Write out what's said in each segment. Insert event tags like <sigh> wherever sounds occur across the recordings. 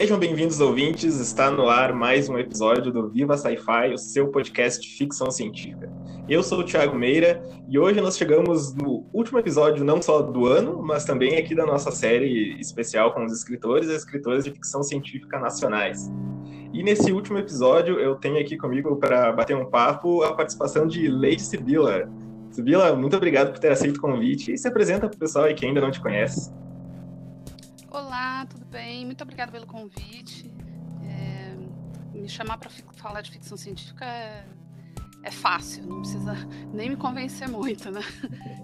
Sejam bem-vindos, ouvintes. Está no ar mais um episódio do Viva Sci-Fi, o seu podcast de ficção científica. Eu sou o Thiago Meira e hoje nós chegamos no último episódio, não só do ano, mas também aqui da nossa série especial com os escritores e escritoras de ficção científica nacionais. E nesse último episódio, eu tenho aqui comigo para bater um papo a participação de Lady Sibila. Sibila, muito obrigado por ter aceito o convite e se apresenta para o pessoal aí que ainda não te conhece. Olá, tudo bem? Muito obrigada pelo convite. É, me chamar para falar de ficção científica é, é, fácil, não precisa nem me convencer muito, né?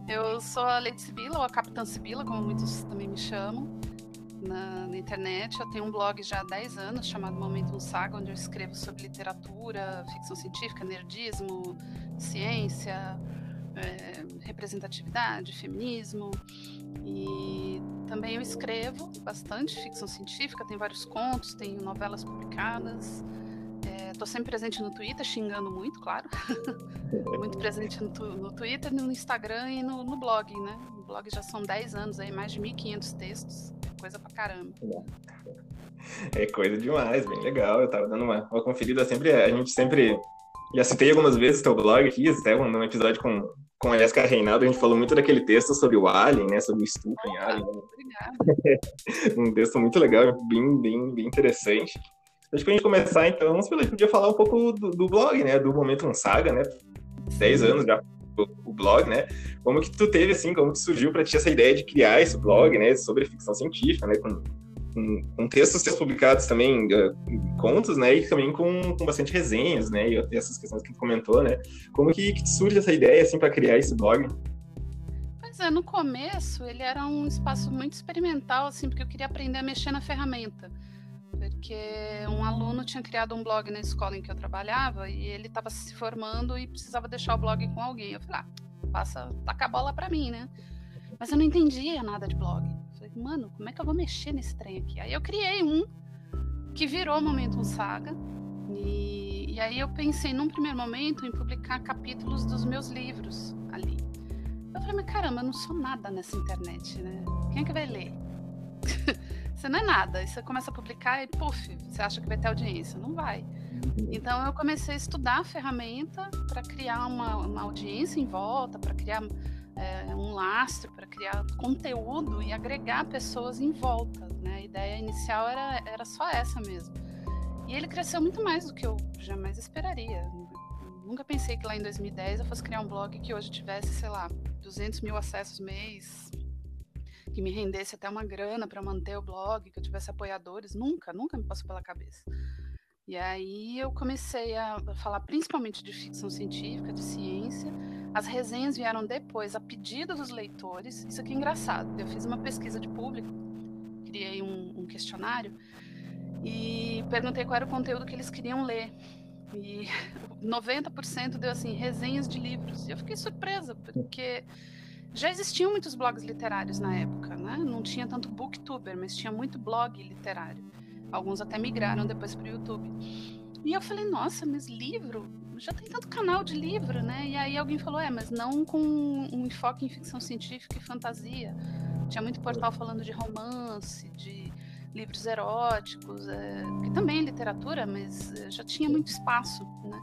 Eu sou a Lady Sibila, ou a Capitã Sibila, como muitos também me chamam, na, na, internet. Eu tenho um blog já há 10 anos chamado Momento Saga, onde eu escrevo sobre literatura, ficção científica, nerdismo, ciência, é, representatividade, feminismo. E também eu escrevo bastante ficção científica, tem vários contos, tenho novelas publicadas. Estou é, sempre presente no Twitter, xingando muito, claro. <laughs> muito presente no, no, Twitter, no Instagram e no, no, blog, né? O blog já são 10 anos aí, mais de 1.500 textos. É coisa pra caramba. É coisa demais, bem legal. Eu tava dando uma, uma conferida sempre. A gente sempre. Já citei algumas vezes o teu blog aqui, até um episódio com, com a Jéssica Reinaldo, a gente falou muito daquele texto sobre o Alien, né? Sobre o estupro em Alien. <laughs> um texto muito legal, bem, bem, bem interessante. Acho que a gente começar, então, vamos podia falar um pouco do, do blog, né? Do Momento Saga, né? 10 anos já o, blog, né? Como que tu teve, assim, como que surgiu para ti essa ideia de criar esse blog, né? Sobre ficção científica, né? Com, com, com textos publicados também, uh, contos, né? E também com, com bastante resenhas, né? E essas questões que tu comentou, né? Como que, que surge essa ideia, assim, para criar esse blog? Pois é, no começo ele era um espaço muito experimental, assim, porque eu queria aprender a mexer na ferramenta. Porque um aluno tinha criado um blog na escola em que eu trabalhava e ele estava se formando e precisava deixar o blog com alguém. Eu falei, ah, passa, taca a bola para mim, né? Mas eu não entendia nada de blog mano, como é que eu vou mexer nesse trem aqui? Aí eu criei um que virou Momento Saga. E, e aí eu pensei, num primeiro momento, em publicar capítulos dos meus livros ali. Eu falei, mas caramba, eu não sou nada nessa internet, né? Quem é que vai ler? <laughs> você não é nada. Aí você começa a publicar e, puf, você acha que vai ter audiência. Não vai. Então eu comecei a estudar a ferramenta para criar uma, uma audiência em volta, para criar é, um lastro para criar conteúdo e agregar pessoas em volta. Né? A ideia inicial era, era só essa mesmo. E ele cresceu muito mais do que eu jamais esperaria. Nunca pensei que lá em 2010 eu fosse criar um blog que hoje tivesse, sei lá, 200 mil acessos mês, que me rendesse até uma grana para manter o blog, que eu tivesse apoiadores. Nunca, nunca me passou pela cabeça. E aí eu comecei a falar principalmente de ficção científica, de ciência, as resenhas vieram depois, a pedido dos leitores. Isso aqui é engraçado. Eu fiz uma pesquisa de público, criei um, um questionário e perguntei qual era o conteúdo que eles queriam ler. E <laughs> 90% deu assim, resenhas de livros. E eu fiquei surpresa, porque já existiam muitos blogs literários na época, né? Não tinha tanto booktuber, mas tinha muito blog literário. Alguns até migraram depois para o YouTube. E eu falei, nossa, mas livro? já tem tanto canal de livro, né? E aí alguém falou, é, mas não com um enfoque em ficção científica e fantasia. Tinha muito portal falando de romance, de livros eróticos, é, que também é literatura, mas é, já tinha muito espaço, né?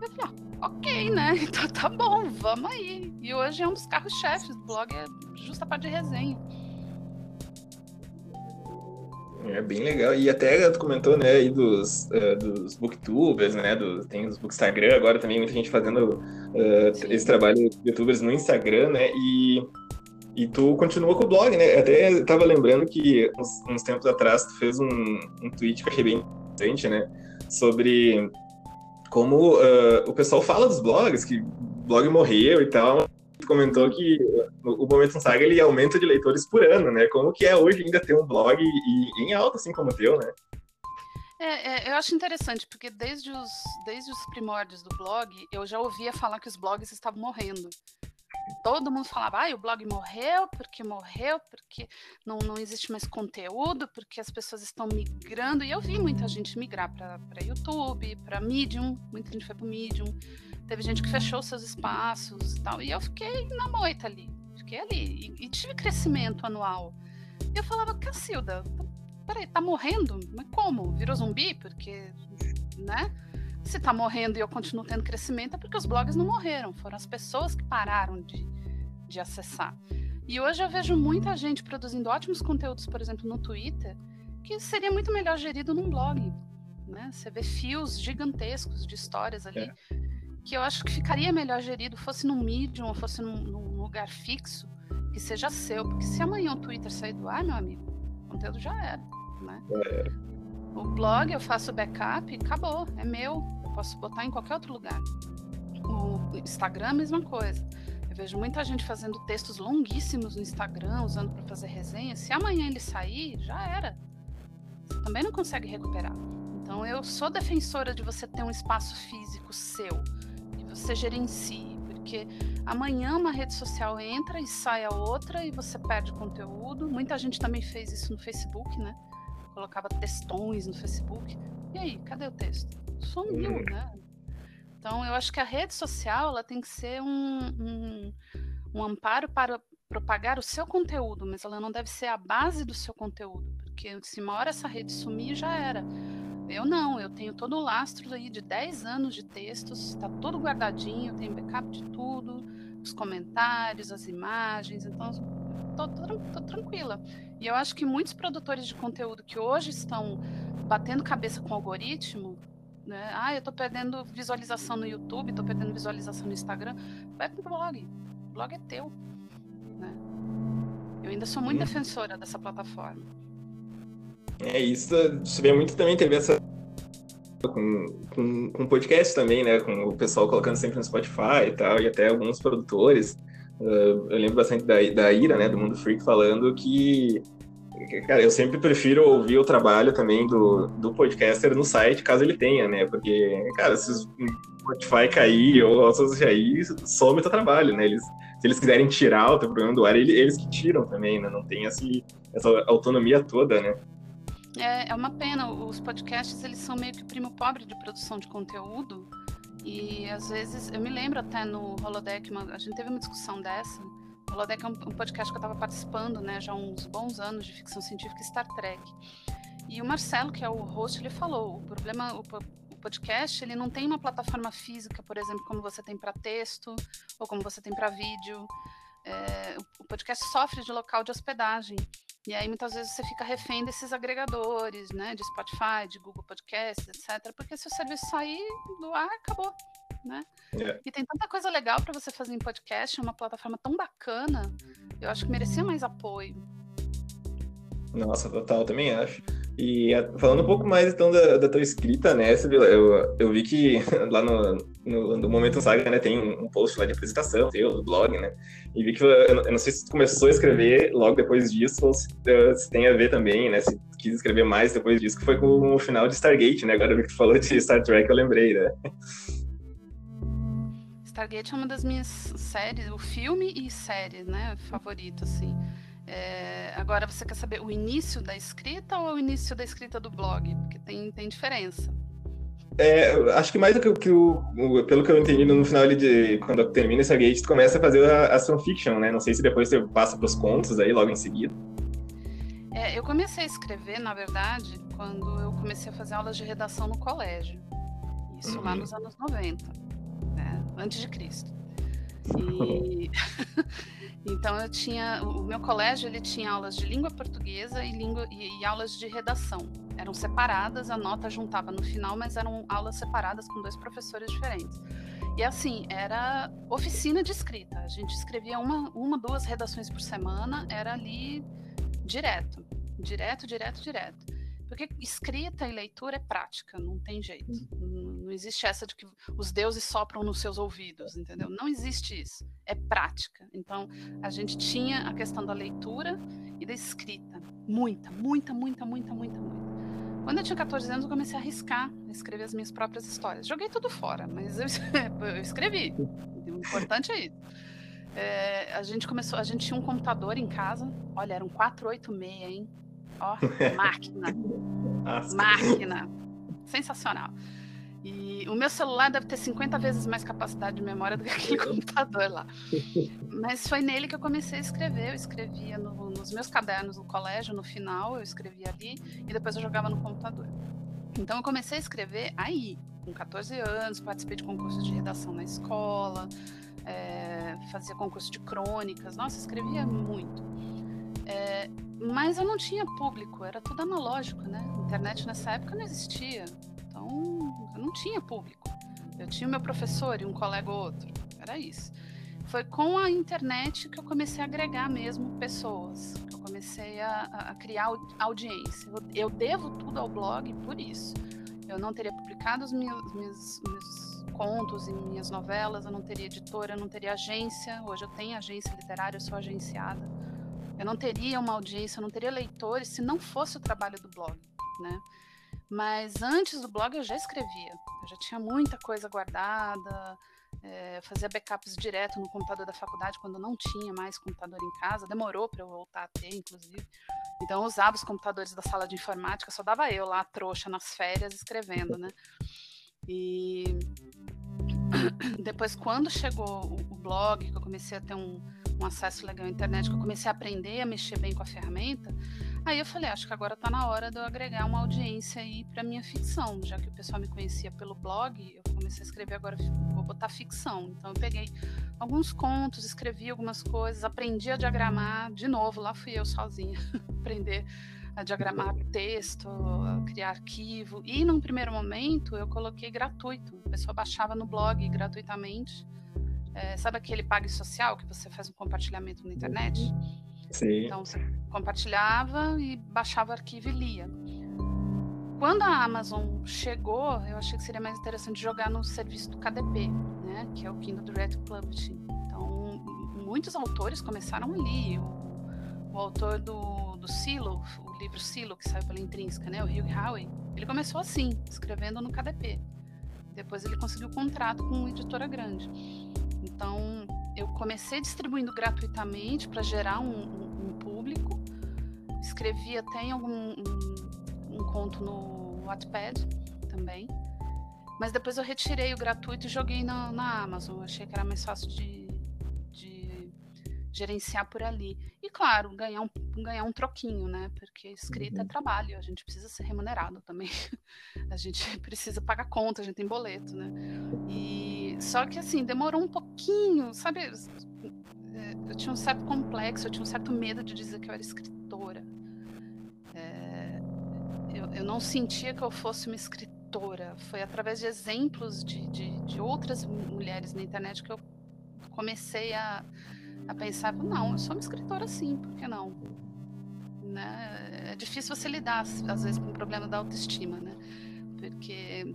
Eu falei, ah, ok, né? <laughs> Então tá bom, vamos aí. E hoje é um dos carros-chefes do blog, é justa parte de resenha. É bem legal. E até tu comentou, né, aí dos, uh, dos booktubers, né, do, tem os bookstagram, agora também muita gente fazendo uh, esse trabalho de youtubers no Instagram, né, e, e tu continua com o blog, né, até tava lembrando que uns, uns tempos atrás tu fez um, um tweet que eu achei bem interessante, né, sobre como uh, o pessoal fala dos blogs, que o blog morreu e tal, comentou que o Momento Saga ele aumenta de leitores por ano, né? Como que é hoje ainda ter um blog e, em alta, assim como o teu, né? É, é, eu acho interessante, porque desde os, desde os primórdios do blog, eu já ouvia falar que os blogs estavam morrendo. Todo mundo falava, ah, o blog morreu, porque morreu, porque não, não existe mais conteúdo, porque as pessoas estão migrando. E eu vi muita gente migrar para YouTube, para Medium, muita gente foi para Medium. Teve gente que fechou seus espaços e tal. E eu fiquei na moita ali. Fiquei ali. E, e tive crescimento anual. E eu falava, Cacilda, peraí, tá morrendo? Mas como? Virou zumbi? Porque, né? Se tá morrendo e eu continuo tendo crescimento, é porque os blogs não morreram, foram as pessoas que pararam de, de acessar. E hoje eu vejo muita gente produzindo ótimos conteúdos, por exemplo, no Twitter, que seria muito melhor gerido num blog. Né? Você vê fios gigantescos de histórias ali, é. Que eu acho que ficaria melhor gerido, fosse num Medium ou fosse num, num lugar fixo, que seja seu. Porque se amanhã o Twitter sair do ar, meu amigo, o conteúdo já era. Né? É. O blog eu faço backup e acabou, é meu. Eu posso botar em qualquer outro lugar. O Instagram, mesma coisa. Eu vejo muita gente fazendo textos longuíssimos no Instagram, usando para fazer resenha. Se amanhã ele sair, já era. Você também não consegue recuperar. Então eu sou defensora de você ter um espaço físico seu, você gerencie, porque amanhã uma rede social entra e sai a outra e você perde conteúdo. Muita gente também fez isso no Facebook, né? Colocava textões no Facebook. E aí, cadê o texto? Sumiu, hum. né? Então eu acho que a rede social ela tem que ser um, um, um amparo para propagar o seu conteúdo, mas ela não deve ser a base do seu conteúdo, porque se uma hora essa rede sumir, já era. Eu não, eu tenho todo o lastro aí de 10 anos de textos, está tudo guardadinho, tenho backup de tudo, os comentários, as imagens, então tô, tô, tô tranquila. E eu acho que muitos produtores de conteúdo que hoje estão batendo cabeça com o algoritmo, né? Ah, eu estou perdendo visualização no YouTube, estou perdendo visualização no Instagram, vai pro blog. O blog é teu. Né? Eu ainda sou muito hum. defensora dessa plataforma. É isso, você vê muito também teve essa com, com, com podcast também, né? Com o pessoal colocando sempre no Spotify e tal, e até alguns produtores. Uh, eu lembro bastante da, da Ira, né, do Mundo Freak, falando que, cara, eu sempre prefiro ouvir o trabalho também do, do podcaster no site, caso ele tenha, né? Porque, cara, se o Spotify cair ou outros aí, some o teu trabalho, né? Eles, se eles quiserem tirar o teu programa do ar, eles que tiram também, né? Não tem esse, essa autonomia toda, né? É, é uma pena, os podcasts eles são meio que primo pobre de produção de conteúdo. E às vezes, eu me lembro até no Holodeck, uma, a gente teve uma discussão dessa. O Holodeck é um, um podcast que eu estava participando, né, já há uns bons anos de ficção científica e Star Trek. E o Marcelo, que é o host, ele falou: o problema, o, o podcast, ele não tem uma plataforma física, por exemplo, como você tem para texto ou como você tem para vídeo. É, o podcast sofre de local de hospedagem. E aí muitas vezes você fica refém desses agregadores, né, de Spotify, de Google Podcasts, etc. Porque se o serviço sair do ar, acabou, né? É. E tem tanta coisa legal para você fazer em podcast, uma plataforma tão bacana. Eu acho que merecia mais apoio. Nossa, total, também acho. E falando um pouco mais então da, da tua escrita, né, eu, eu vi que <laughs> lá no, no, no, Momento Saga, né, tem um post lá de apresentação teu, blog, né, e vi que eu, eu, não sei se tu começou a escrever logo depois disso ou se, eh, se, tem a ver também, né, se quis escrever mais depois disso, que foi com o final de Stargate, né, agora eu vi que tu falou de Star Trek, eu lembrei, né. Stargate é uma das minhas séries, o filme e série, né, favorito, assim. É, agora você quer saber o início da escrita ou o início da escrita do blog? Porque tem, tem diferença. É, acho que mais do que, que o, o, pelo que eu entendi no final ali de quando termina esse gate, tu começa a fazer a, a fanfiction, né? Não sei se depois você passa para os contos aí logo em seguida. É, eu comecei a escrever, na verdade, quando eu comecei a fazer aulas de redação no colégio. Isso uhum. lá nos anos 90, né? antes de Cristo. <laughs> E <laughs> Então eu tinha, o meu colégio ele tinha aulas de língua portuguesa e, língua, e, e, aulas de redação. Eram separadas, a nota juntava no final, mas eram aulas separadas com dois professores diferentes. E assim, era oficina de escrita. A gente escrevia uma, uma duas redações por semana, era ali direto, direto, direto, direto. Porque escrita e leitura é prática, não tem jeito. Não, não existe essa de que os deuses sopram nos seus ouvidos, entendeu? Não existe isso. É prática. Então, a gente tinha a questão da leitura e da escrita. Muita, muita, muita, muita, muita, muita. Quando eu tinha 14 anos, eu comecei a arriscar, a escrever as minhas próprias histórias. Joguei tudo fora, mas eu, <laughs> eu escrevi. O importante é isso. É, a gente começou, a gente tinha um computador em casa. Olha, era um 486, hein? Ó, <laughs> máquina. Máquina. Sensacional. E o meu celular deve ter 50 vezes mais capacidade de memória do que aquele <laughs> computador lá. Mas foi nele que eu comecei a escrever. Eu escrevia no, nos meus cadernos no colégio, no final, eu escrevia ali e depois eu jogava no computador. Então eu comecei a escrever aí, com 14 anos, participei de concursos de redação na escola, é, fazia concurso de crônicas, nossa, escrevia muito. É, mas eu não tinha público, era tudo analógico, né? A internet nessa época não existia. Então, eu não tinha público. Eu tinha meu professor e um colega ou outro. Era isso. Foi com a internet que eu comecei a agregar mesmo pessoas. Que eu comecei a, a criar audiência. Eu, eu, devo tudo ao blog por isso. Eu não teria publicado os meus, meus, meus contos e minhas novelas, eu não teria editora, eu não teria agência. Hoje eu tenho agência literária, eu sou agenciada. Eu não teria uma audiência, eu não teria leitores se não fosse o trabalho do blog, né? Mas antes do blog eu já escrevia, eu já tinha muita coisa guardada, é, fazia backups direto no computador da faculdade quando não tinha mais computador em casa, demorou para eu voltar a ter, inclusive. Então eu usava os computadores da sala de informática, só dava eu lá, trouxa, nas férias, escrevendo, né? E <coughs> depois, quando chegou o blog, que eu comecei a ter um, um acesso legal à internet, que eu comecei a aprender a mexer bem com a ferramenta, Aí eu falei, acho que agora está na hora de eu agregar uma audiência aí para minha ficção, já que o pessoal me conhecia pelo blog, eu comecei a escrever agora, vou botar ficção. Então eu peguei alguns contos, escrevi algumas coisas, aprendi a diagramar, de novo, lá fui eu sozinha, <laughs> aprender a diagramar texto, a criar arquivo. E num primeiro momento eu coloquei gratuito, a pessoa baixava no blog gratuitamente. É, sabe aquele pague social que você faz um compartilhamento na internet? Sim. Então você compartilhava e baixava o arquivo e lia. Quando a Amazon chegou, eu achei que seria mais interessante jogar no serviço do KDP, né, que é o Kindle Direct Publishing. Então, muitos autores começaram ali. O, o autor do, do Silo, o livro Silo, que saiu pela Intrínseca, né, o Hugh Howey, ele começou assim, escrevendo no KDP. Depois ele conseguiu contrato com uma editora grande. Então, eu comecei distribuindo gratuitamente para gerar um, um, um, público. Escrevi até em algum um, um conto no Wattpad também. Mas depois eu retirei o gratuito e joguei na, na Amazon. achei que era mais fácil de, de gerenciar por ali. E claro, ganhar um, ganhar um troquinho, né? Porque escrita é uhum. é trabalho, a gente precisa ser remunerado também. <laughs> a gente precisa pagar conta, a gente tem boleto, né? E só que assim, demorou um pouquinho, sabe? É, eu tinha um certo complexo, eu tinha um certo medo de dizer que eu era escritora. É, eu, eu não sentia que eu fosse uma escritora. Foi através de exemplos de, de, de outras mulheres na internet que eu comecei a a pensar, não, eu sou uma escritora sim, por que não? Né? É difícil você lidar, às vezes, com o problema da autoestima, né? Porque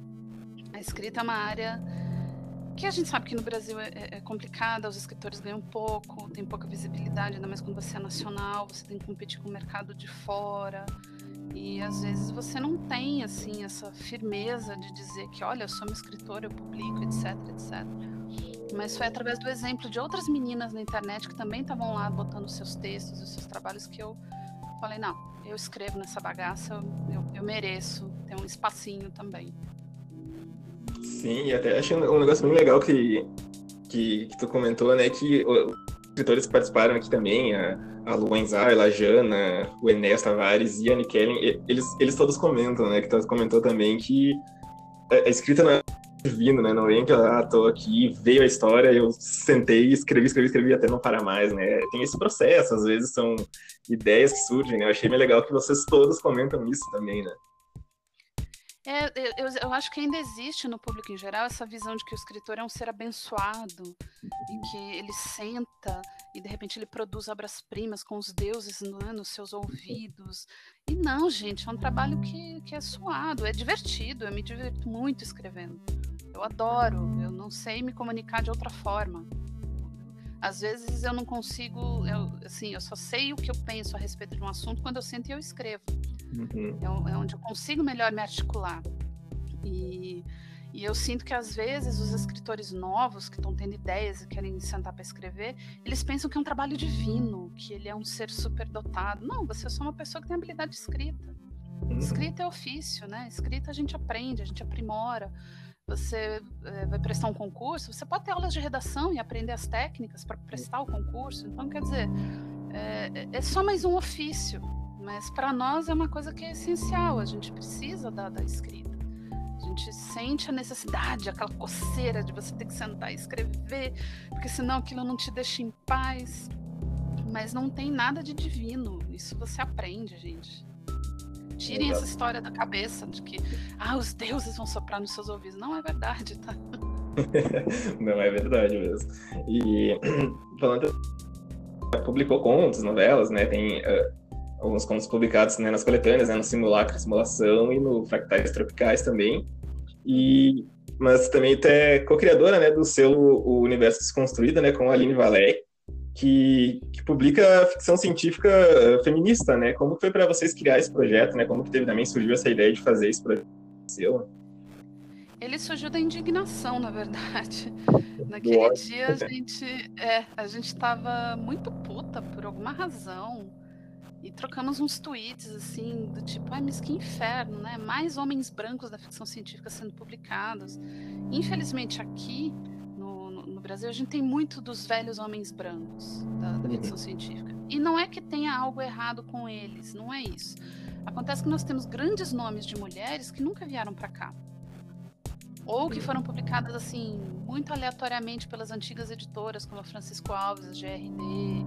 a escrita é uma área que a gente sabe que no Brasil é, é, é complicada, os escritores ganham pouco, tem pouca visibilidade, ainda mais quando você é nacional, você tem que competir com o mercado de fora. E às vezes você não tem assim essa firmeza de dizer que, olha, eu sou uma escritora, eu publico, etc, etc. Mas foi através do exemplo de outras meninas na internet que também estavam lá botando seus textos, os seus trabalhos, que eu falei: não, eu escrevo nessa bagaça, eu, eu mereço ter um espacinho também. Sim, e até achei um negócio bem legal que, que, que tu comentou, né? Que os escritores que participaram aqui também, a, a Luan Zayla, a Jana, o Enéas Tavares e a Anne Kellen, eles, eles todos comentam, né? Que tu comentou também que a escrita não é né? Não vem que ah, tô aqui, veio a história, eu sentei, escrevi, escrevi, escrevi até não parar mais, né? Tem esse processo, às vezes são ideias que surgem, né? Eu achei bem legal que vocês todos comentam isso também, né? É, eu, eu, acho que ainda existe no público em geral essa visão de que o escritor é um ser abençoado e que ele senta e de repente ele produz obras-primas com os deuses né, nos seus ouvidos. E não, gente, é um trabalho que, que é suado, é divertido, eu me divirto muito escrevendo. Eu adoro, eu não sei me comunicar de outra forma. Às vezes eu não consigo, eu, assim, eu só sei o que eu penso a respeito de um assunto quando eu sento e eu escrevo. Uhum. É, é, onde eu consigo melhor me articular. E, e eu sinto que às vezes os escritores novos que estão tendo ideias e querem sentar para escrever, eles pensam que é um trabalho divino, que ele é um ser superdotado. Não, você é só uma pessoa que tem habilidade de escrita. Uhum. Escrita é ofício, né? Escrita a gente aprende, a gente aprimora. você é, vai prestar um concurso, você pode ter aulas de redação e aprender as técnicas para prestar o concurso. Então, quer dizer, é, é só mais um ofício, mas para nós é uma coisa que é essencial. A gente precisa da, da escrita. A gente sente a necessidade, aquela coceira de você ter que sentar e escrever, porque senão aquilo não te deixa em paz. Mas não tem nada de divino. Isso você aprende, gente. Tirem essa história da cabeça de que ah, os deuses vão soprar nos seus ouvidos. Não é verdade, tá? <laughs> não é verdade mesmo. E <clears throat> falando publicou contos, novelas, né? Tem uh, alguns contos publicados né, nas coletâneas, né, no Simulacro Simulação e no Fractais Tropicais também. E mas também é co-criadora, né, do selo O Universo Desconstruído, né, com a Aline Valé, que, que, publica ficção científica eh, feminista, né? Como foi para vocês criar esse projeto, né? Como que teve, também surgiu essa ideia de fazer esse projeto seu? Ele surgiu da indignação, na verdade. <laughs> Naquele Nossa. dia a gente, é, a gente estava muito puta por alguma razão e trocamos uns tweets assim do tipo, ai, mas que inferno, né? Mais homens brancos da ficção científica sendo publicados. Infelizmente aqui no Brasil, a gente tem muito dos velhos homens brancos da, da ficção uhum. científica. E não é que tenha algo errado com eles, não é isso. Acontece que nós temos grandes nomes de mulheres que nunca vieram para cá. Ou que foram publicadas assim, muito aleatoriamente pelas antigas editoras, como a Francisco Alves, a GRD,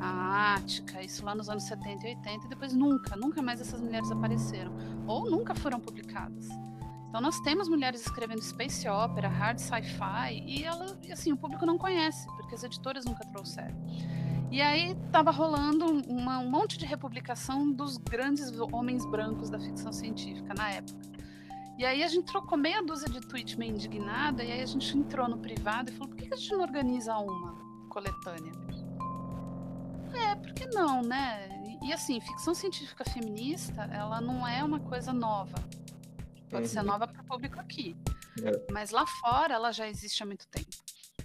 a Ática, isso lá nos anos 70 e 80, e depois nunca, nunca mais essas mulheres apareceram. Ou nunca foram publicadas. Então nós temos mulheres escrevendo space opera, hard sci-fi e ela, assim, o público não conhece, porque as editoras nunca trouxeram. E aí estava rolando uma, um monte de republicação dos grandes homens brancos da ficção científica na época. E aí a gente trocou meia dúzia de tweets meio indignada, e aí a gente entrou no privado e falou, por que a gente não organiza uma coletânea? É, por que não, né? E, assim, ficção científica feminista, ela não é uma coisa nova Pode uhum. ser nova para o público aqui. É. Mas lá fora ela já existe há muito tempo.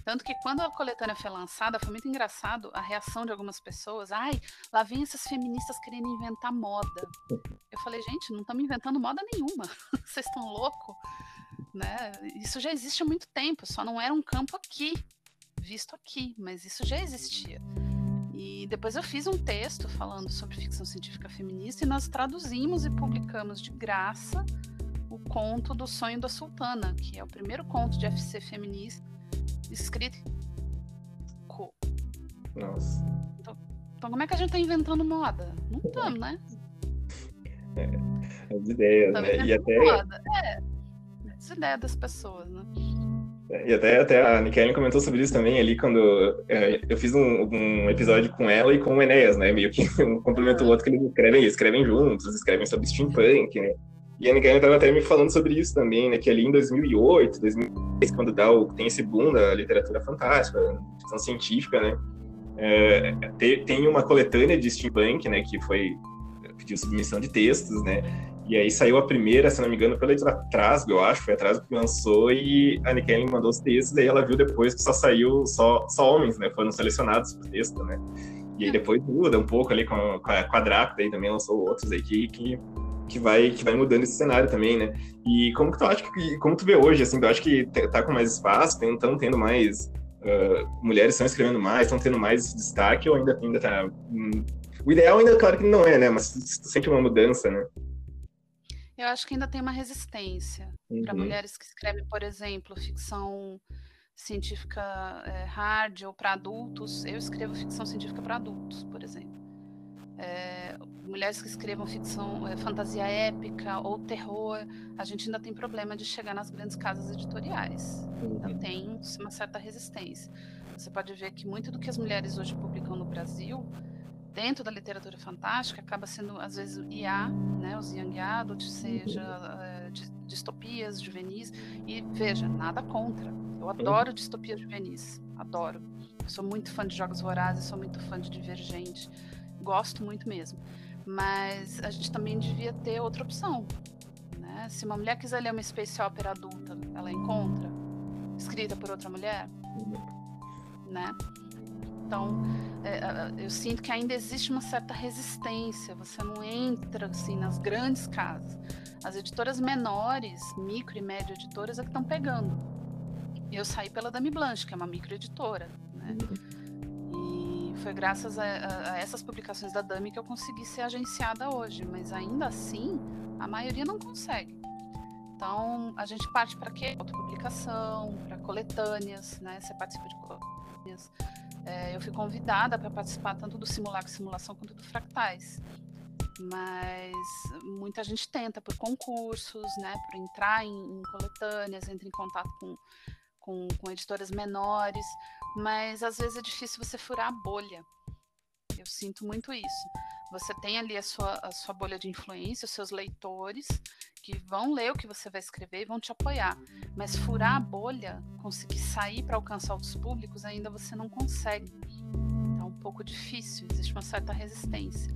Tanto que quando a coletânea foi lançada, foi muito engraçado a reação de algumas pessoas. Ai, lá vem essas feministas querendo inventar moda. <laughs> Eu falei, gente, não estamos inventando moda nenhuma. <laughs> Vocês estão loucos? Né? Isso já existe há muito tempo, só não era um campo aqui, visto aqui, mas isso já existia. E depois eu fiz um texto falando sobre ficção científica feminista e nós traduzimos e publicamos de graça o conto do Sonho da Sultana, que é o primeiro conto de FC feminista escrito. Nossa. Então, então, como é que a gente tá inventando moda? Não estamos, né? É, as ideias, né? E até. Moda. É, as ideias das pessoas, né? E até, até a Nikellen comentou sobre isso também ali quando é, eu fiz um, um, episódio com ela e com o Enéas, né? Meio que <laughs> um complemento o outro que eles escrevem, escrevem juntos, escrevem sobre steampunk, né? E a Nicole estava até me falando sobre isso também, né? Que ali em 2008, 2010, quando dá o, tem esse boom da literatura fantástica, ficção científica, né? É, tem uma coletânea de steampunk, né? Que foi pediu submissão de textos, né? E aí saiu a primeira, se não me engano, pela editora Trasgo, eu acho, foi a Trasgo que lançou, e a Nikellen mandou os textos, e aí ela viu depois que só saiu só, só homens, né? Foram selecionados por texto, né? E aí depois muda um pouco ali com a, com a, com a Draco, daí também lançou outros aí que, que que vai que vai mudando esse cenário também, né? E como que tu acha que como tu vê hoje, assim, tu acha que tá com mais espaço, estão tendo mais uh, mulheres estão escrevendo mais, estão tendo mais destaque ou ainda ainda tá hum, o ideal ainda claro que não é, né? Mas tu sente uma mudança, né? Eu acho que ainda tem uma resistência uhum. para mulheres que escrevem, por exemplo, ficção científica é, hard ou para adultos. Eu escrevo ficção científica para adultos, por exemplo. É, mulheres que escrevam ficção, é, fantasia épica ou terror, a gente ainda tem problema de chegar nas grandes casas editoriais. Ainda uhum. tem uma certa resistência. Você pode ver que muito do que as mulheres hoje publicam no Brasil, dentro da literatura fantástica, acaba sendo, às vezes, IA, né, os young adult, seja uh, distopias juvenis. E veja, nada contra. Eu adoro distopias juvenis, adoro. Eu sou muito fã de Jogos Vorazes, sou muito fã de Divergente, gosto muito mesmo. Mas a gente também devia ter outra opção. Né? Se uma mulher quiser ler uma space opera adulta, ela encontra, escrita por outra mulher, né? Então, é, eu sinto que ainda existe uma certa resistência. Você não entra assim nas grandes casas. As editoras menores, micro e médio editoras, é que estão pegando. Eu saí pela Dami Blanche, que é uma microeditora, né? E foi graças a, a, a, essas publicações da Dami que eu consegui ser agenciada hoje, mas ainda assim, a maioria não consegue. Então, a gente parte para quê? Autopublicação, para coletâneas, né? Você participa de coletâneas. É, eu fui convidada para participar tanto do simulacro simulação quanto do fractais. Mas muita gente tenta por concursos, né? Por entrar em, em coletâneas, entra em contato com, com, com editoras menores, mas às vezes é difícil você furar a bolha. Eu sinto muito isso. Você tem ali a sua, a sua bolha de influência, os seus leitores, que vão ler o que você vai escrever e vão te apoiar. Mas furar a bolha, conseguir sair para alcançar outros públicos, ainda você não consegue. É um pouco difícil, existe uma certa resistência.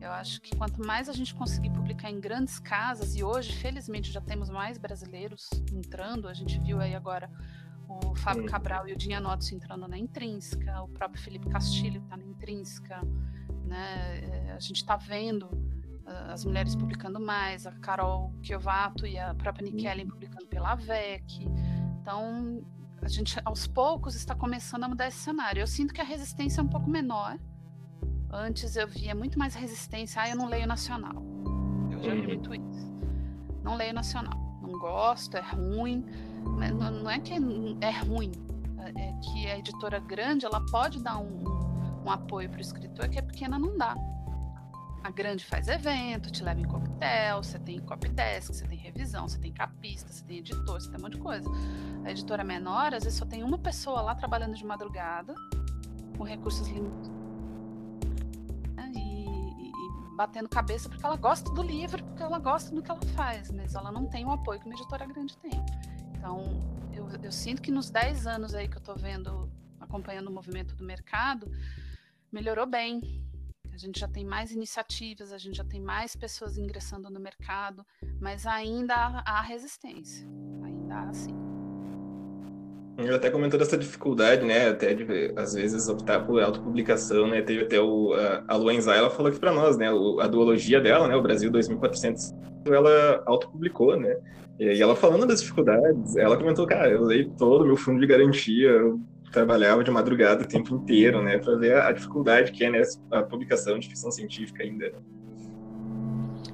Eu acho que quanto mais a gente conseguir publicar em grandes casas, e hoje, felizmente, já temos mais brasileiros entrando, a gente viu aí agora o Fábio Cabral e o Dinha Notes entrando na Intrínseca, o próprio Felipe Castilho está na Intrínseca, né? É, a gente está vendo as mulheres publicando mais, a Carol Chiovato e a própria Nikellen publicando pela AVEC. Então, a gente aos poucos está começando a mudar esse cenário. Eu sinto que a resistência é um pouco menor. Antes eu via muito mais resistência, ah, eu não leio nacional. Eu já vi muito isso. Não leio nacional. Não gosto, é ruim. Não, não é que é ruim, é que a editora grande ela pode dar um, um apoio para o escritor que a pequena não dá. A grande faz evento, te leva em coquetel, você tem copy desk, você tem revisão, você tem capista, você tem editor, você tem um monte de coisa. A editora menor, às vezes só tem uma pessoa lá trabalhando de madrugada, com recursos limitados. Né, e, batendo cabeça porque ela gosta do livro, porque ela gosta do que ela faz, mas ela não tem o apoio que uma editora grande tem. Então, eu, eu sinto que nos 10 anos aí que eu estou vendo, acompanhando o movimento do mercado, melhorou bem gente já tem mais iniciativas, a gente já tem mais pessoas ingressando no mercado, mas ainda há resistência, ainda há sim. Eu até comentou dessa dificuldade, né, até de, às vezes, optar por autopublicação, né, teve até o, a, a Luan Zay, ela falou aqui para nós, né, a duologia dela, né, o Brasil 2400, ela autopublicou, né, e ela falando das dificuldades, ela comentou, cara, eu usei todo o meu fundo de garantia, trabalhava de madrugada o tempo inteiro, né, para ver a, dificuldade que é né, a publicação de ficção científica ainda.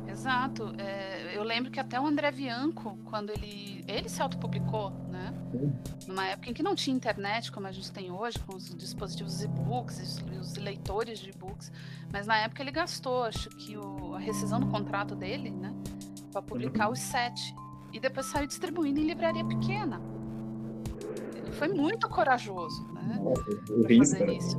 Exato. É, eu lembro que até o André Bianco, quando ele ele se autopublicou, né, numa época em que não tinha internet como a gente tem hoje, com os dispositivos e-books, os, os leitores de e-books, mas na época ele gastou, acho que o, a rescisão do contrato dele, né, para publicar uhum. os sete e depois saiu distribuindo em livraria pequena foi muito corajoso, né? fazer né? isso.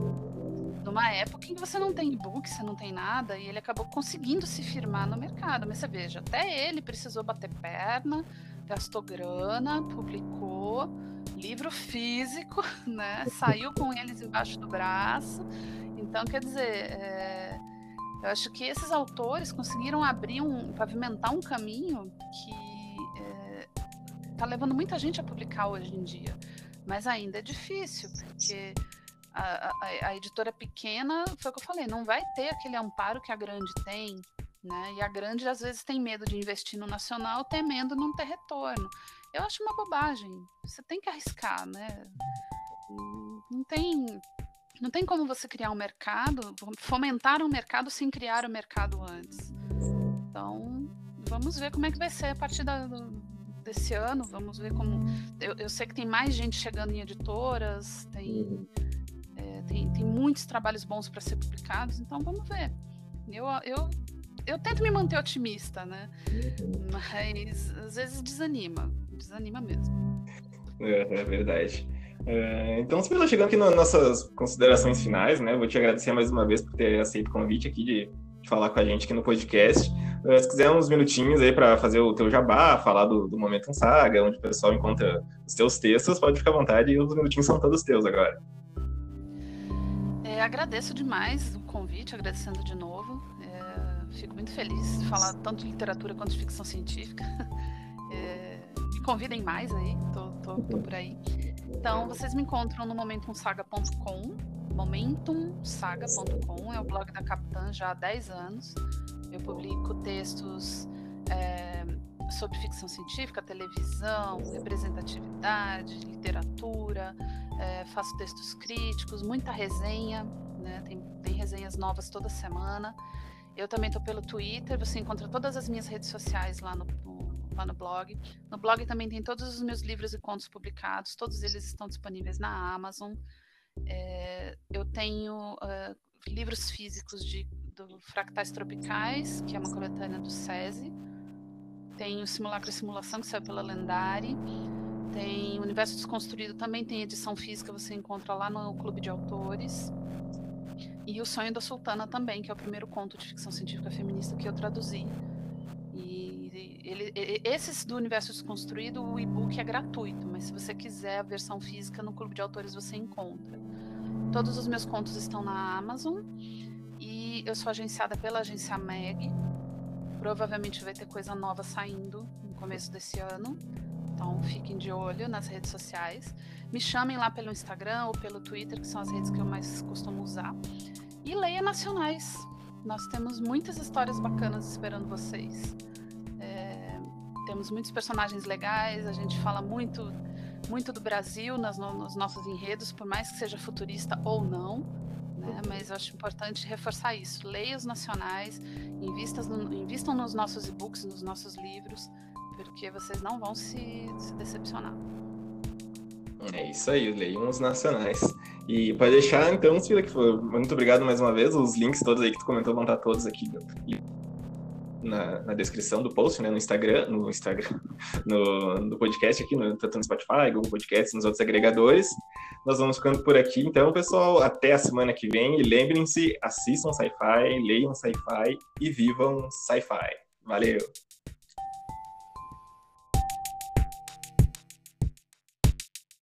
Numa época em que você não tem e-book, você não tem nada, e ele acabou conseguindo se firmar no mercado. Mas você veja, até ele precisou bater perna, gastou grana, publicou livro físico, <laughs> né? Saiu com eles embaixo do braço. Então, quer dizer, é... eu acho que esses autores conseguiram abrir um, pavimentar um caminho que está é... levando muita gente a publicar hoje em dia. Mas ainda é difícil, porque a, a, a, editora pequena, foi o que eu falei, não vai ter aquele amparo que a grande tem, né? E a grande às vezes tem medo de investir no nacional, temendo não ter retorno. Eu acho uma bobagem. Você tem que arriscar, né? Não tem, não tem como você criar um mercado, fomentar um mercado sem criar o mercado antes. Então, vamos ver como é que vai ser a partir da, desse ano. Vamos ver como. Eu, eu, sei que tem mais gente chegando em editoras, tem, uhum. é, tem, tem muitos trabalhos bons para ser publicados, então vamos ver. Eu, eu, eu tento me manter otimista, né? Uhum. Mas às vezes desanima, desanima mesmo. É, é verdade. É, então, Sibila, chegando aqui nas nossas considerações finais, né? Vou te agradecer mais uma vez por ter aceito o convite aqui de, de falar com a gente aqui no podcast. Eh, se quiser uns minutinhos aí para fazer o teu jabá, falar do, do Momento Saga, onde o pessoal encontra os teus textos, pode ficar à vontade e os minutinhos são todos teus agora. É, agradeço demais o convite, agradecendo de novo. É, fico muito feliz de falar tanto de literatura quanto de ficção científica. <laughs> É, me convidem mais aí, tô, tô, tô por aí. Então, vocês me encontram no momentumsaga.com. Momentumsaga.com é o blog da Capitã já há 10 anos. Eu publico textos é, sobre ficção científica, televisão, representatividade, literatura, é, faço textos críticos, muita resenha, né? tem, tem resenhas novas toda semana. Eu também estou pelo Twitter, você encontra todas as minhas redes sociais lá no, lá no blog. No blog também tem todos os meus livros e contos publicados, todos eles estão disponíveis na Amazon. É, eu tenho uh, livros físicos de, do Fractais Tropicais, que é uma coletânea do SESI. Tem o Simulacro e Simulação, que saiu pela Lendari. Tem o Universo Desconstruído, também tem edição física, você encontra lá no Clube de Autores. E O Sonho da Sultana também, que é o primeiro conto de ficção científica feminista que eu traduzi. E ele, esses do Universo Desconstruído, o e-book é gratuito, mas se você quiser a versão física no Clube de Autores você encontra. Todos os meus contos estão na Amazon e eu sou agenciada pela agência Meg. Provavelmente vai ter coisa nova saindo no começo desse ano. Então fiquem de olho nas redes sociais. Me chamem lá pelo Instagram ou pelo Twitter, que são as redes que eu mais costumo usar. E leia nacionais. Nós temos muitas histórias bacanas esperando vocês. É, temos muitos personagens legais, a gente fala muito, muito do Brasil nas, nos nossos enredos, por mais que seja futurista ou não. Né? Mas eu acho importante reforçar isso. Leia os nacionais, invistam, no, invistam nos nossos e-books, nos nossos livros porque vocês não vão se, se decepcionar. É isso aí, leiam os nacionais. E pode deixar, então, Cida, que foi muito obrigado mais uma vez. Os links todos aí que tu comentou vão estar todos aqui na, na descrição do post, né? No Instagram, no Instagram, <laughs> no, no podcast aqui, no, tanto no Spotify, Google Podcasts, nos outros agregadores. Nós vamos ficando por aqui, então, pessoal, até a semana que vem. E lembrem-se, assistam sci-fi, leiam sci-fi e vivam sci-fi. Valeu!